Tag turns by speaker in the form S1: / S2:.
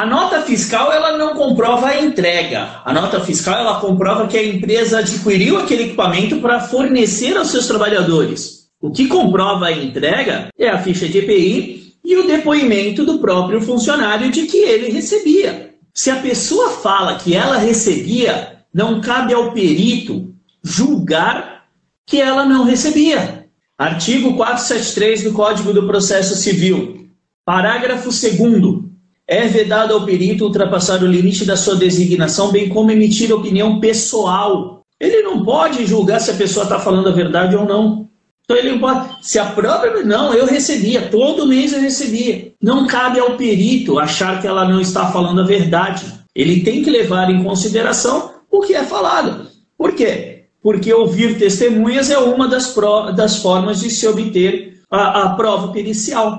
S1: A nota fiscal ela não comprova a entrega. A nota fiscal ela comprova que a empresa adquiriu aquele equipamento para fornecer aos seus trabalhadores. O que comprova a entrega é a ficha de EPI e o depoimento do próprio funcionário de que ele recebia. Se a pessoa fala que ela recebia, não cabe ao perito julgar que ela não recebia. Artigo 473 do Código do Processo Civil. Parágrafo 2 é vedado ao perito ultrapassar o limite da sua designação, bem como emitir opinião pessoal. Ele não pode julgar se a pessoa está falando a verdade ou não. Então ele não pode. Se a própria. Não, eu recebia, todo mês eu recebia. Não cabe ao perito achar que ela não está falando a verdade. Ele tem que levar em consideração o que é falado. Por quê? Porque ouvir testemunhas é uma das, pro... das formas de se obter a, a prova pericial.